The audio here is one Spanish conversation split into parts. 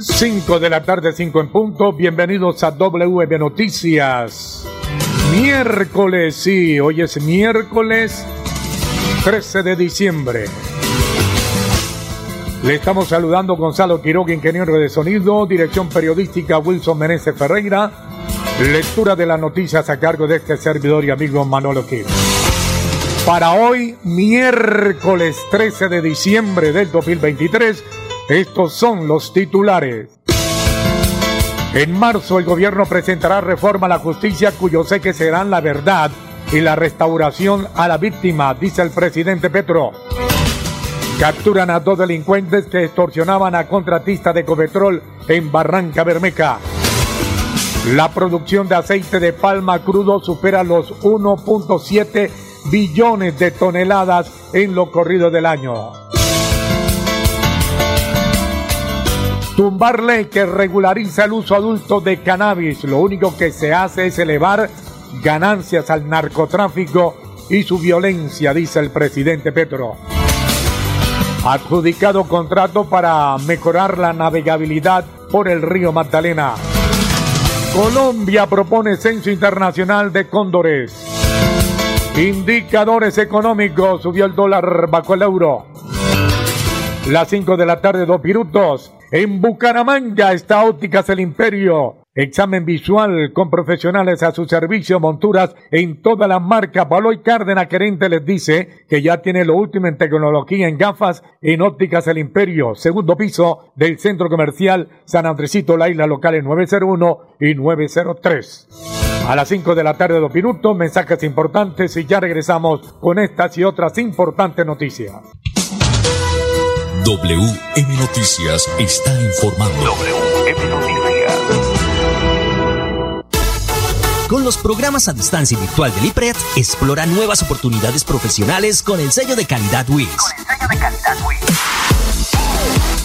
5 de la tarde, 5 en punto. Bienvenidos a WB Noticias. Miércoles, sí, hoy es miércoles 13 de diciembre. Le estamos saludando Gonzalo Quiroga, ingeniero de sonido, dirección periodística Wilson Meneses Ferreira, lectura de las noticias a cargo de este servidor y amigo Manolo Quiro. Para hoy, miércoles 13 de diciembre del 2023, estos son los titulares. En marzo el gobierno presentará reforma a la justicia cuyo sé que serán la verdad y la restauración a la víctima, dice el presidente Petro. Capturan a dos delincuentes que extorsionaban a contratistas de Copetrol en Barranca Bermeja. La producción de aceite de palma crudo supera los 1.7 billones de toneladas en lo corrido del año. Tumbar ley que regulariza el uso adulto de cannabis. Lo único que se hace es elevar ganancias al narcotráfico y su violencia, dice el presidente Petro. Adjudicado contrato para mejorar la navegabilidad por el río Magdalena. Colombia propone censo internacional de cóndores. Indicadores económicos, subió el dólar bajo el euro. Las 5 de la tarde, dos minutos. En Bucaramanga está Ópticas El Imperio. Examen visual con profesionales a su servicio, monturas en toda la marca. Baloy Cárdenas, gerente, les dice que ya tiene lo último en tecnología en gafas en Ópticas El Imperio. Segundo piso del Centro Comercial San Andresito, la isla local en 901 y 903. A las 5 de la tarde, dos minutos, mensajes importantes y ya regresamos con estas y otras importantes noticias. WM Noticias está informando. WM Noticias. Con los programas a distancia y virtual del IPRED, explora nuevas oportunidades profesionales con el sello de calidad WIS. Con el sello de calidad WIS.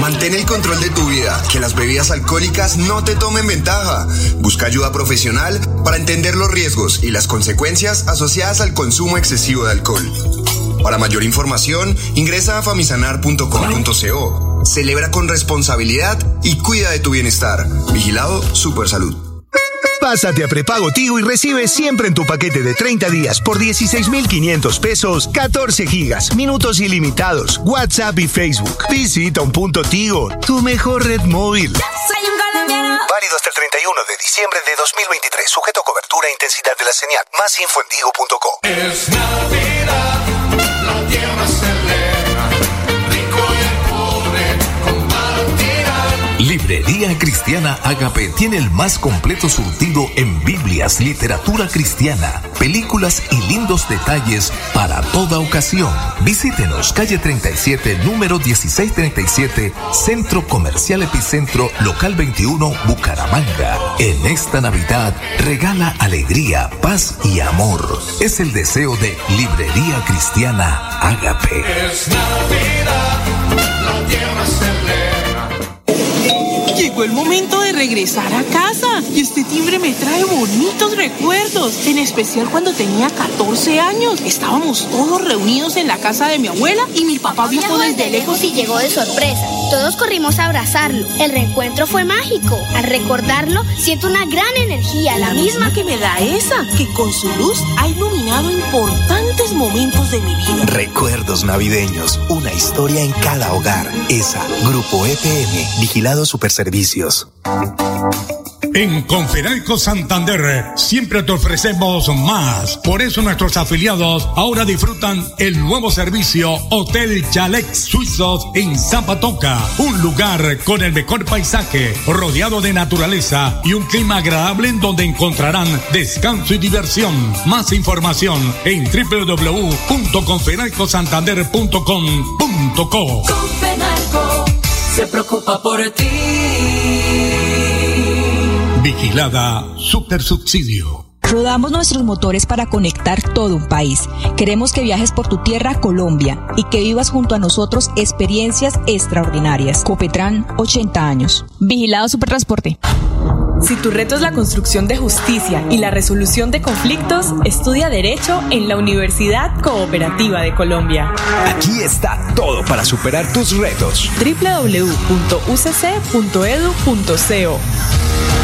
Mantén el control de tu vida, que las bebidas alcohólicas no te tomen ventaja. Busca ayuda profesional para entender los riesgos y las consecuencias asociadas al consumo excesivo de alcohol. Para mayor información, ingresa a famisanar.com.co. Celebra con responsabilidad y cuida de tu bienestar. Vigilado Supersalud. Pásate a prepago Tigo y recibe siempre en tu paquete de 30 días por 16,500 pesos 14 gigas, minutos ilimitados, WhatsApp y Facebook. Visita un punto Tigo, tu mejor red móvil. Soy un colombiano. Válido hasta el 31 de diciembre de 2023, sujeto a cobertura e intensidad de la señal. Más info en tigo.co. Es Navidad, la tierra se Cristiana Agape tiene el más completo surtido en Biblias, literatura cristiana, películas y lindos detalles para toda ocasión. Visítenos calle 37, número 1637, Centro Comercial Epicentro, local 21, Bucaramanga. En esta Navidad, regala alegría, paz y amor. Es el deseo de Librería Cristiana Agape. Es Navidad, la tierra se. Llegó el momento de regresar a casa y este timbre me trae bonitos recuerdos, en especial cuando tenía 14 años. Estábamos todos reunidos en la casa de mi abuela y mi papá viajó desde lejos y llegó de sorpresa. Todos corrimos a abrazarlo. El reencuentro fue mágico. Al recordarlo, siento una gran energía, la, misma que me da esa, que con su luz ha iluminado importantes momentos de mi vida. Recuerdos navideños, una historia en cada hogar. Esa, Grupo EPM, Vigilado Superservicios. En Conferalco Santander siempre te ofrecemos más. Por eso nuestros afiliados ahora disfrutan el nuevo servicio Hotel Chalet Suizos en Zapatoca. Un lugar con el mejor paisaje, rodeado de naturaleza y un clima agradable en donde encontrarán descanso y diversión. Más información en www.conferalcosantander.com.co. Confenalco se preocupa por ti. Vigilada Super Subsidio. Rodamos nuestros motores para conectar todo un país. Queremos que viajes por tu tierra, Colombia, y que vivas junto a nosotros experiencias extraordinarias. Copetran, 80 años. Vigilado Supertransporte. Si tu reto es la construcción de justicia y la resolución de conflictos, estudia Derecho en la Universidad Cooperativa de Colombia. Aquí está todo para superar tus retos. www.ucc.edu.co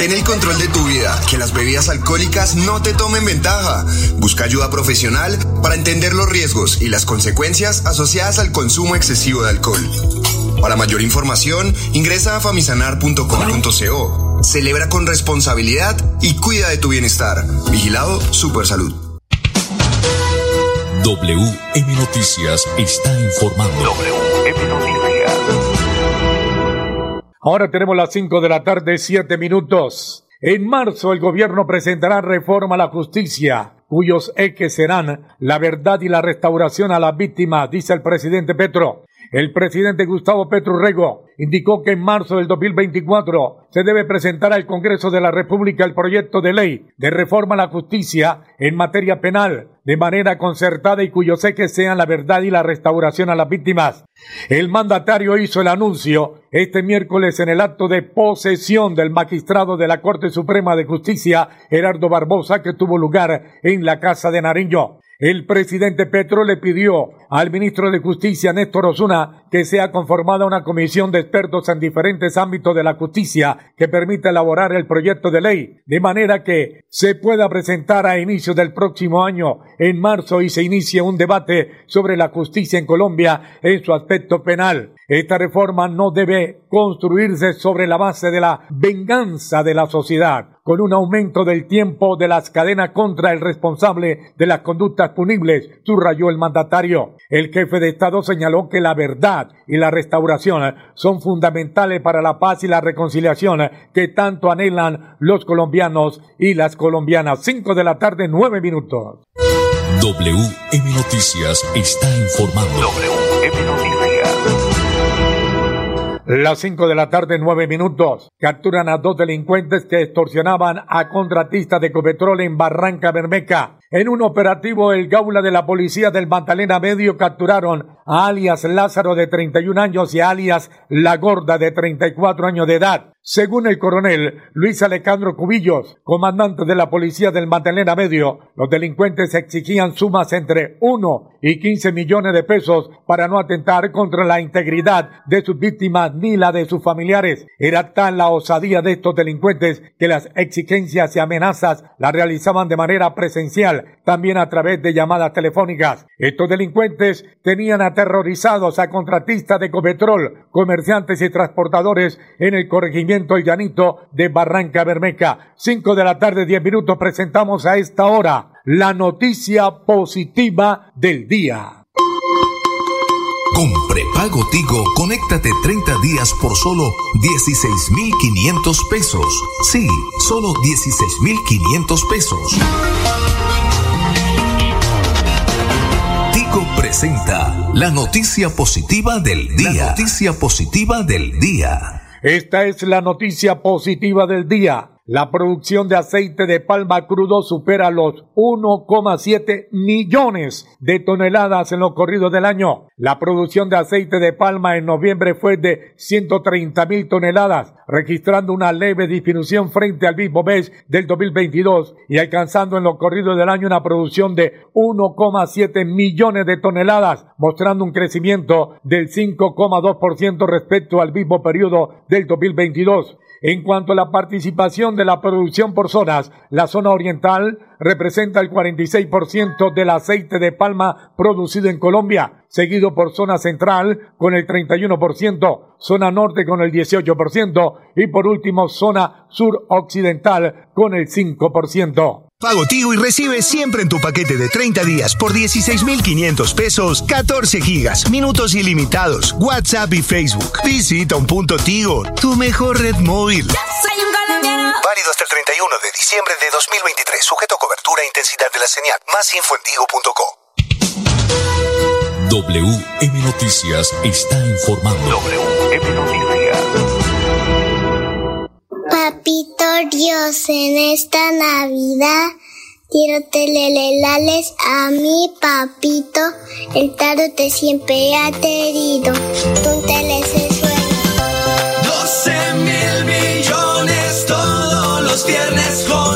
Mantén el control de tu vida, que las bebidas alcohólicas no te tomen ventaja. Busca ayuda profesional para entender los riesgos y las consecuencias asociadas al consumo excesivo de alcohol. Para mayor información, ingresa a famisanar.com.co. Celebra con responsabilidad y cuida de tu bienestar. Vigilado Supersalud. WM Noticias está informando. WM Noticias. Ahora tenemos las 5 de la tarde, 7 minutos. En marzo el gobierno presentará reforma a la justicia, cuyos ejes serán la verdad y la restauración a las víctimas, dice el presidente Petro. El presidente Gustavo Petro Rego indicó que en marzo del 2024 se debe presentar al Congreso de la República el proyecto de ley de reforma a la justicia en materia penal de manera concertada y cuyos ejes sean la verdad y la restauración a las víctimas. El mandatario hizo el anuncio este miércoles en el acto de posesión del magistrado de la Corte Suprema de Justicia, Gerardo Barbosa, que tuvo lugar en la Casa de Nariño. El presidente Petro le pidió al ministro de Justicia, Néstor Osuna, que sea conformada una comisión de expertos en diferentes ámbitos de la justicia que permita elaborar el proyecto de ley, de manera que se pueda presentar a inicio del próximo año, en marzo, y se inicie un debate sobre la justicia en Colombia en su aspecto penal. Esta reforma no debe construirse sobre la base de la venganza de la sociedad, con un aumento del tiempo de las cadenas contra el responsable de las conductas punibles, subrayó el mandatario. El jefe de Estado señaló que la verdad y la restauración son fundamentales para la paz y la reconciliación que tanto anhelan los colombianos y las colombianas. Cinco de la tarde, nueve minutos. WM Noticias está informando. WM Noticias. Las 5 de la tarde, 9 minutos. Capturan a dos delincuentes que extorsionaban a contratistas de Ecopetrol en Barranca Bermeca. En un operativo, el Gaula de la Policía del Magdalena Medio capturaron a alias Lázaro de 31 años y a alias La Gorda de 34 años de edad. Según el coronel Luis Alejandro Cubillos, comandante de la Policía del Magdalena Medio, los delincuentes exigían sumas entre 1 y 15 millones de pesos para no atentar contra la integridad de sus víctimas ni la de sus familiares. Era tal la osadía de estos delincuentes que las exigencias y amenazas las realizaban de manera presencial también a través de llamadas telefónicas. Estos delincuentes tenían aterrorizados a contratistas de Ecopetrol, comerciantes y transportadores en el corregimiento El Llanito de Barranca Bermeca. Cinco de la tarde, diez minutos, presentamos a esta hora la noticia positiva del día. Con prepago Tigo, conéctate 30 días por solo 16,500 pesos. Sí, solo 16,500 pesos. Presenta la noticia positiva del día. La noticia positiva del día. Esta es la noticia positiva del día. La producción de aceite de palma crudo supera los 1,7 millones de toneladas en los corridos del año. La producción de aceite de palma en noviembre fue de 130 mil toneladas, registrando una leve disminución frente al mismo mes del 2022 y alcanzando en los corridos del año una producción de 1,7 millones de toneladas, mostrando un crecimiento del 5,2% respecto al mismo periodo del 2022. En cuanto a la participación de la producción por zonas, la zona oriental representa el 46% del aceite de palma producido en Colombia, seguido por zona central con el 31%, zona norte con el 18% y por último zona sur-occidental con el 5%. Pago Tigo y recibe siempre en tu paquete de 30 días por 16,500 pesos 14 gigas, minutos ilimitados, WhatsApp y Facebook. Visita un punto Tigo, tu mejor red móvil. Válido hasta el 31 de diciembre de 2023, sujeto a cobertura e intensidad de la señal. Más info en WM Noticias está informando. WM Noticias. Papito Dios, en esta Navidad quiero telelelales a mi papito. El te siempre ha querido. Tú el suelo. 12 mil millones todos los viernes con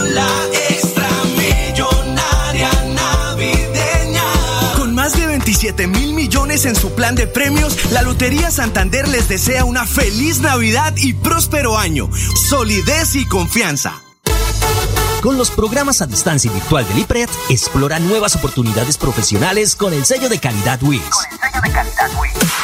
mil millones en su plan de premios, la Lotería Santander les desea una feliz Navidad y próspero año. Solidez y confianza. Con los programas a distancia y virtual del IPRED, explora nuevas oportunidades profesionales con el sello de calidad Con el sello de calidad WIS.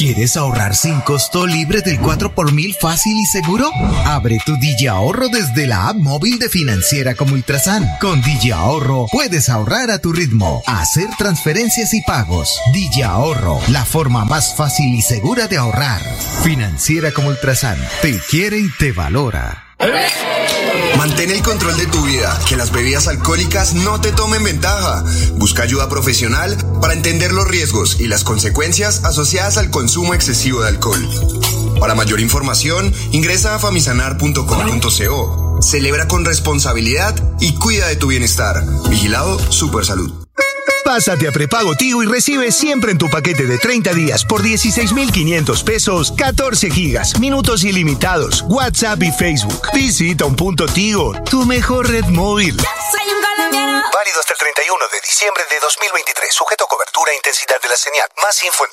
¿Quieres ahorrar sin costo libre del 4 por mil fácil y seguro? Abre tu Digi Ahorro desde la app móvil de Financiera como Ultrasan. Con Digi Ahorro puedes ahorrar a tu ritmo, hacer transferencias y pagos. Digi Ahorro, la forma más fácil y segura de ahorrar. Financiera como Ultrasan, te quiere y te valora. Mantén el control de tu vida, que las bebidas alcohólicas no te tomen ventaja. Busca ayuda profesional para entender los riesgos y las consecuencias asociadas al consumo excesivo de alcohol. Para mayor información, ingresa a famisanar.com.co. Celebra con responsabilidad y cuida de tu bienestar. Vigilado Supersalud. Pásate a prepago Tigo y recibe siempre en tu paquete de 30 días por 16,500 pesos 14 gigas, minutos ilimitados, WhatsApp y Facebook. Visita un punto Tigo, tu mejor red móvil. Válido hasta el 31 de diciembre de 2023, sujeto a cobertura e intensidad de la señal. Más info en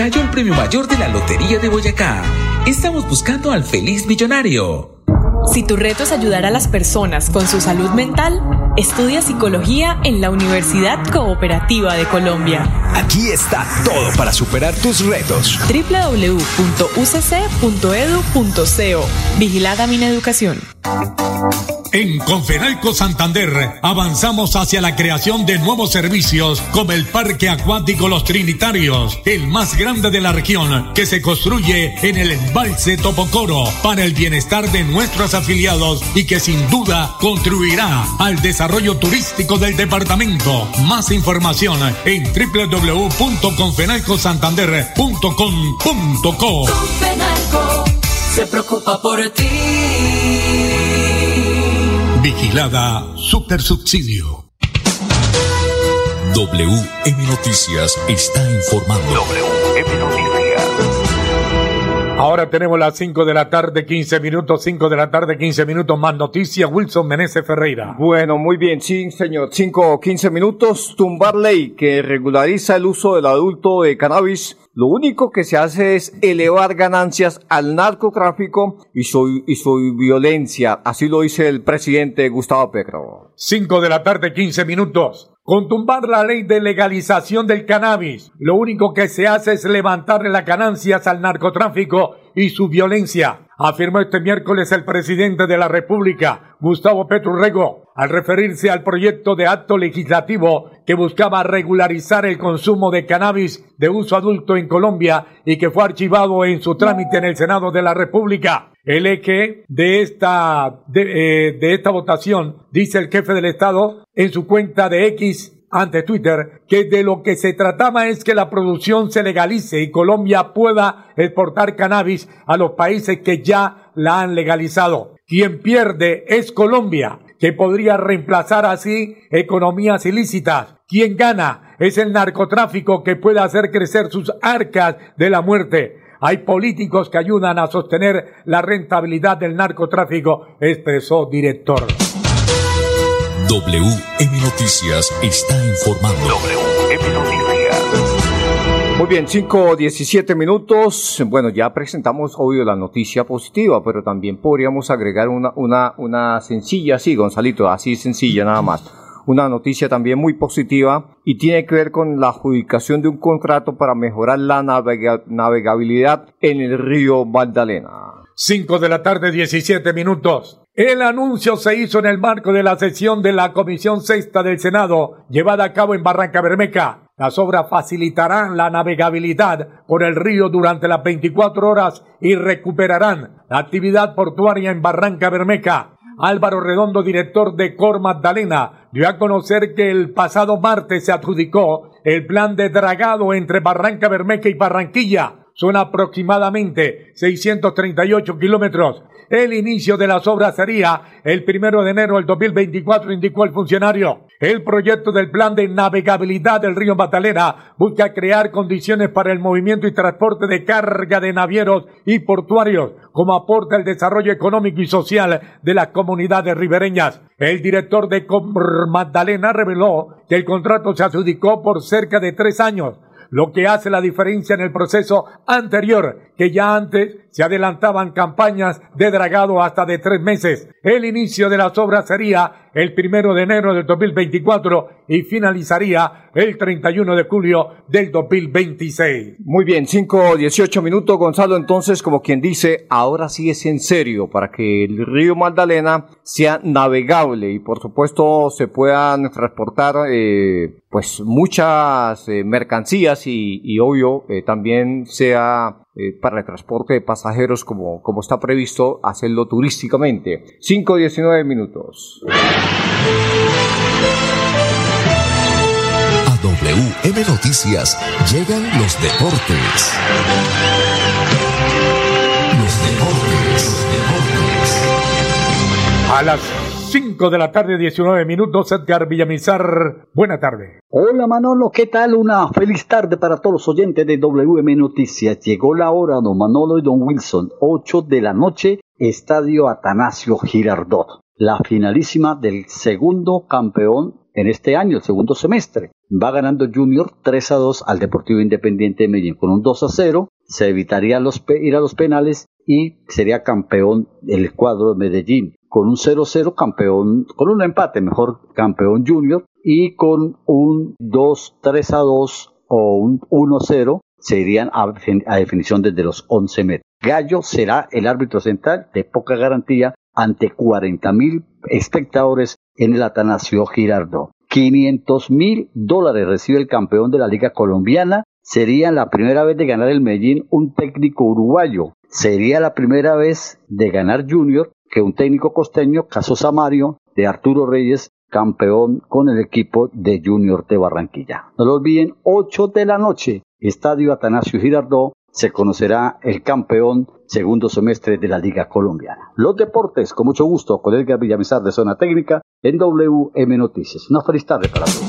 cayó el premio mayor de la Lotería de Boyacá. Estamos buscando al feliz millonario. Si tu reto es ayudar a las personas con su salud mental, estudia psicología en la Universidad Cooperativa de Colombia. Aquí está todo para superar tus retos. www.ucc.edu.co Vigilada mi educación. En Confenalco Santander avanzamos hacia la creación de nuevos servicios como el Parque Acuático Los Trinitarios, el más grande de la región, que se construye en el embalse Topocoro para el bienestar de nuestros afiliados y que sin duda contribuirá al desarrollo turístico del departamento. Más información en www.confenalcosantander.com.co. Confenalco se preocupa por ti. Vigilada Subsidio. WM Noticias está informando. WM Noticias. Ahora tenemos las 5 de la tarde, 15 minutos, 5 de la tarde, 15 minutos, más noticias. Wilson Meneses Ferreira. Bueno, muy bien, sí, señor. 5 o 15 minutos. Tumbar ley que regulariza el uso del adulto de cannabis. Lo único que se hace es elevar ganancias al narcotráfico y su, y su violencia. Así lo dice el presidente Gustavo Petro. 5 de la tarde, 15 minutos. Con tumbar la ley de legalización del cannabis, lo único que se hace es levantarle las ganancias al narcotráfico y su violencia, afirmó este miércoles el presidente de la República, Gustavo Petro Rego, al referirse al proyecto de acto legislativo que buscaba regularizar el consumo de cannabis de uso adulto en Colombia y que fue archivado en su trámite en el Senado de la República. El eje de esta, de, eh, de esta votación, dice el jefe del Estado en su cuenta de X ante Twitter que de lo que se trataba es que la producción se legalice y Colombia pueda exportar cannabis a los países que ya la han legalizado. Quien pierde es Colombia, que podría reemplazar así economías ilícitas. Quien gana es el narcotráfico que puede hacer crecer sus arcas de la muerte. Hay políticos que ayudan a sostener la rentabilidad del narcotráfico, expresó director. WM Noticias está informando. WM Noticias. Muy bien, 5 o 17 minutos. Bueno, ya presentamos, obvio, la noticia positiva, pero también podríamos agregar una, una, una sencilla, sí, Gonzalito, así sencilla nada más. Una noticia también muy positiva y tiene que ver con la adjudicación de un contrato para mejorar la navega navegabilidad en el río Magdalena. 5 de la tarde, 17 minutos. El anuncio se hizo en el marco de la sesión de la Comisión Sexta del Senado, llevada a cabo en Barranca Bermeja. Las obras facilitarán la navegabilidad por el río durante las 24 horas y recuperarán la actividad portuaria en Barranca Bermeja. Álvaro Redondo, director de Cor Magdalena, dio a conocer que el pasado martes se adjudicó el plan de dragado entre Barranca Bermeja y Barranquilla. Son aproximadamente 638 kilómetros el inicio de las obras sería el primero de enero del 2024, indicó el funcionario. El proyecto del plan de navegabilidad del río Magdalena busca crear condiciones para el movimiento y transporte de carga de navieros y portuarios, como aporta el desarrollo económico y social de las comunidades ribereñas. El director de Magdalena reveló que el contrato se adjudicó por cerca de tres años lo que hace la diferencia en el proceso anterior, que ya antes se adelantaban campañas de dragado hasta de tres meses. El inicio de las obras sería el primero de enero del 2024 y finalizaría el 31 de julio del 2026. Muy bien, 5 o 18 minutos, Gonzalo. Entonces, como quien dice, ahora sí es en serio para que el río Magdalena sea navegable y, por supuesto, se puedan transportar eh, pues muchas eh, mercancías y, y obvio, eh, también sea eh, para el transporte de pasajeros como, como está previsto hacerlo turísticamente. 5-19 minutos. A WM Noticias llegan los deportes. Los deportes, los deportes. A las 5 de la tarde, 19 minutos, Edgar Villamizar. Buena tarde. Hola Manolo, ¿qué tal? Una feliz tarde para todos los oyentes de WM Noticias. Llegó la hora, don Manolo y don Wilson, 8 de la noche, Estadio Atanasio Girardot. La finalísima del segundo campeón en este año, el segundo semestre. Va ganando Junior 3 a 2 al Deportivo Independiente de Medellín con un 2 a 0. Se evitaría ir a los penales y sería campeón el cuadro de Medellín con un 0-0 campeón, con un empate mejor campeón junior y con un 2-3 a 2 o un 1-0 se irían a, definición desde los 11 metros. Gallo será el árbitro central de poca garantía ante 40 mil espectadores en el Atanasio Girardot. 500 mil dólares recibe el campeón de la Liga Colombiana. Sería la primera vez de ganar el Medellín un técnico uruguayo. Sería la primera vez de ganar Junior que un técnico costeño, Caso Samario, de Arturo Reyes, campeón con el equipo de Junior de Barranquilla. No lo olviden, 8 de la noche, Estadio Atanasio Girardot, se conocerá el campeón segundo semestre de la Liga Colombiana. Los deportes, con mucho gusto, con Edgar Villamizar de Zona Técnica en WM Noticias. Una feliz tarde para todos.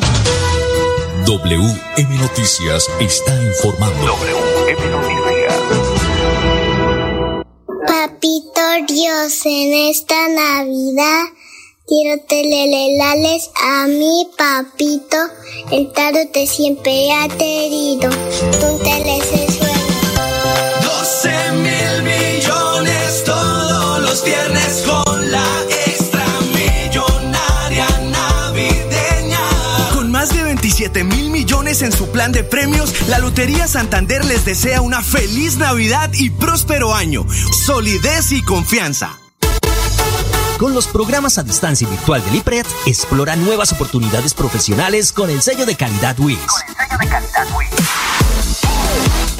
WM Noticias está informando. WM Noticias. Dios en esta Navidad quiero telelelales a mi papito, el te siempre ha querido, tú te les 12 mil millones todos los viernes con la extra millonaria navideña. Con más de 27 mil millones en su plan de premios, la Lotería Santander les desea una feliz Navidad y próspero año. Solidez y confianza. Con los programas a distancia y virtual del IPRED, explora nuevas oportunidades profesionales con el sello de calidad WIS.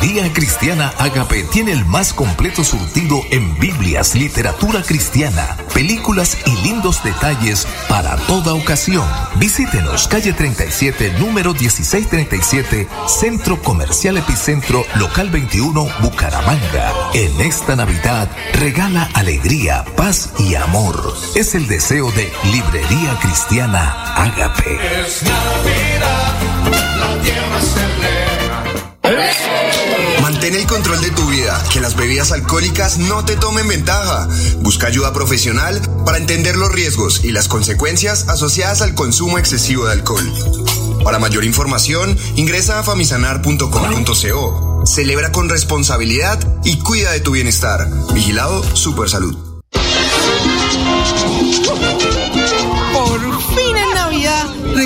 Librería Cristiana Agape tiene el más completo surtido en Biblias, literatura cristiana, películas y lindos detalles para toda ocasión. Visítenos calle 37, número 1637, Centro Comercial Epicentro, local 21, Bucaramanga. En esta Navidad, regala alegría, paz y amor. Es el deseo de Librería Cristiana Agape. Es Navidad, la tierra se. Mantén el control de tu vida, que las bebidas alcohólicas no te tomen ventaja. Busca ayuda profesional para entender los riesgos y las consecuencias asociadas al consumo excesivo de alcohol. Para mayor información, ingresa a famisanar.com.co. Celebra con responsabilidad y cuida de tu bienestar. Vigilado Supersalud.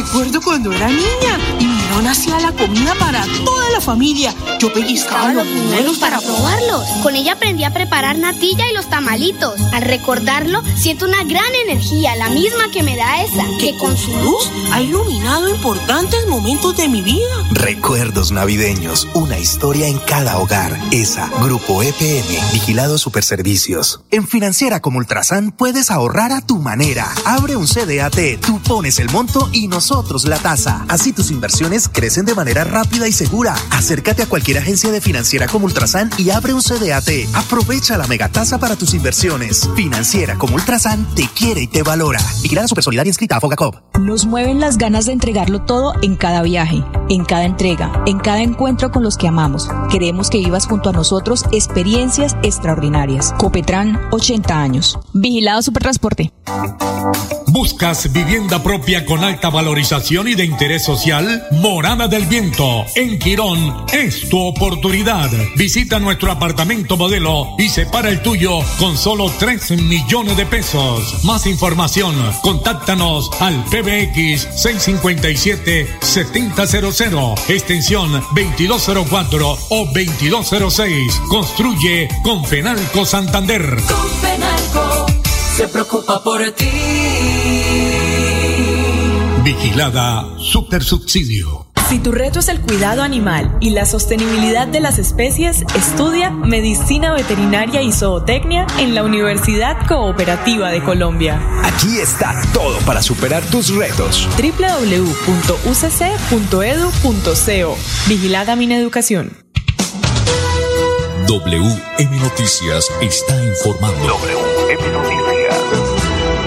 Recuerdo cuando era niña y mi nona hacía la comida para toda la familia. Yo pellizcaba los buñuelos para probarlos. Con ella aprendí a preparar natilla y los tamalitos. Al recordarlo, siento una gran energía, la misma que me da esa. que con su luz ha iluminado importantes momentos de mi vida. Recuerdos navideños, una historia en cada hogar. ESA, Grupo EPM, Vigilado Superservicios. En Financiera como Ultrasan puedes ahorrar a tu manera. Abre un CDAT, tú pones el monto y nosotros la tasa. Así tus inversiones crecen de manera rápida y segura. Acércate a cualquier agencia de Financiera como Ultrasan y abre un CDAT. Aprovecha la megatasa para tus inversiones. Financiera como Ultrasan te quiere y te valora. Vigilada Supersolidaria inscrita a Fogacop. Nos mueven las ganas de entregarlo todo en cada viaje, en cada entrega, en cada encuentro con los que amamos. Queremos que vivas junto a nosotros experiencias extraordinarias. Copetran, 80 años. Vigilado Supertransporte. ¿Buscas vivienda propia con alta valorización y de interés social? Morada del Viento, en Quirón, es tu oportunidad. Visita nuestro apartamento modelo y separa el tuyo con solo 3 millones de pesos. Más información, contáctanos al PBX 657-7000, extensión 2204 o 2206. Construye con Fenalco Santander. Con Fenalco se preocupa por ti. Vigilada Supersubsidio. Si tu reto es el cuidado animal y la sostenibilidad de las especies, estudia Medicina Veterinaria y Zootecnia en la Universidad Cooperativa de Colombia. Aquí está todo para superar tus retos. www.ucc.edu.co Vigilada Mineducación. WM Noticias está informando. WM Noticias.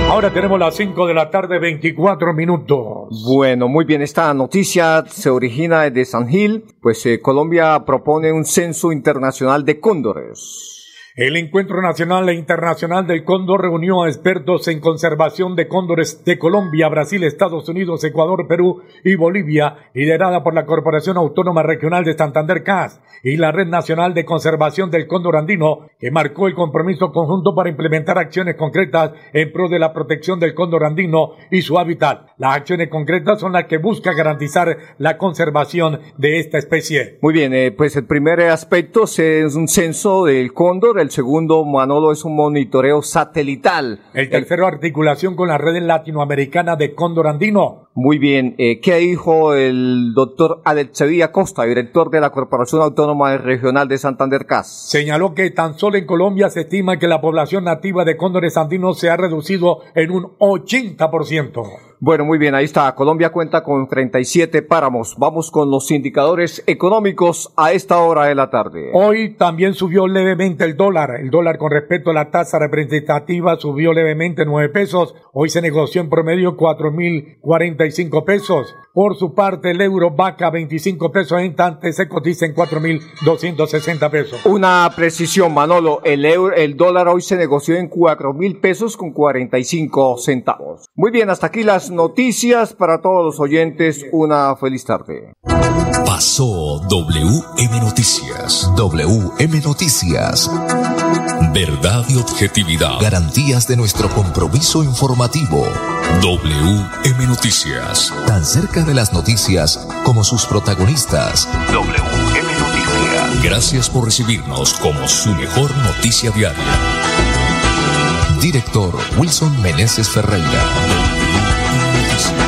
Ahora tenemos las 5 de la tarde, 24 minutos. Bueno, muy bien, esta noticia se origina de San Gil, pues eh, Colombia propone un censo internacional de cóndores. El Encuentro Nacional e Internacional del Cóndor reunió a expertos en conservación de cóndores de Colombia, Brasil, Estados Unidos, Ecuador, Perú y Bolivia, liderada por la Corporación Autónoma Regional de Santander CAS y la Red Nacional de Conservación del Cóndor Andino, que marcó el compromiso conjunto para implementar acciones concretas en pro de la protección del cóndor andino y su hábitat. Las acciones concretas son las que buscan garantizar la conservación de esta especie. Muy bien, eh, pues el primer aspecto es un censo del cóndor, el segundo, Manolo, es un monitoreo satelital. El tercero, articulación con la red latinoamericana de Cóndor Andino. Muy bien, eh, ¿qué dijo el doctor Alex Sevilla Costa, director de la Corporación Autónoma Regional de Santander CAS? Señaló que tan solo en Colombia se estima que la población nativa de cóndores andinos se ha reducido en un 80%. Bueno, muy bien, ahí está. Colombia cuenta con 37 páramos. Vamos con los indicadores económicos a esta hora de la tarde. Hoy también subió levemente el dólar. El dólar con respecto a la tasa representativa subió levemente 9 pesos. Hoy se negoció en promedio 4.045 pesos. Por su parte, el euro vaca 25 pesos en tanto se cotiza en 4.260 pesos. Una precisión, Manolo. El, euro, el dólar hoy se negoció en 4.000 pesos con 45 centavos. Muy bien, hasta aquí las noticias para todos los oyentes. Una feliz tarde. Pasó WM Noticias. WM Noticias. Verdad y objetividad. Garantías de nuestro compromiso informativo. WM Noticias. Tan cerca de las noticias como sus protagonistas. WM Noticias. Gracias por recibirnos como su mejor noticia diaria. Director Wilson Meneses Ferreira. WM Noticias.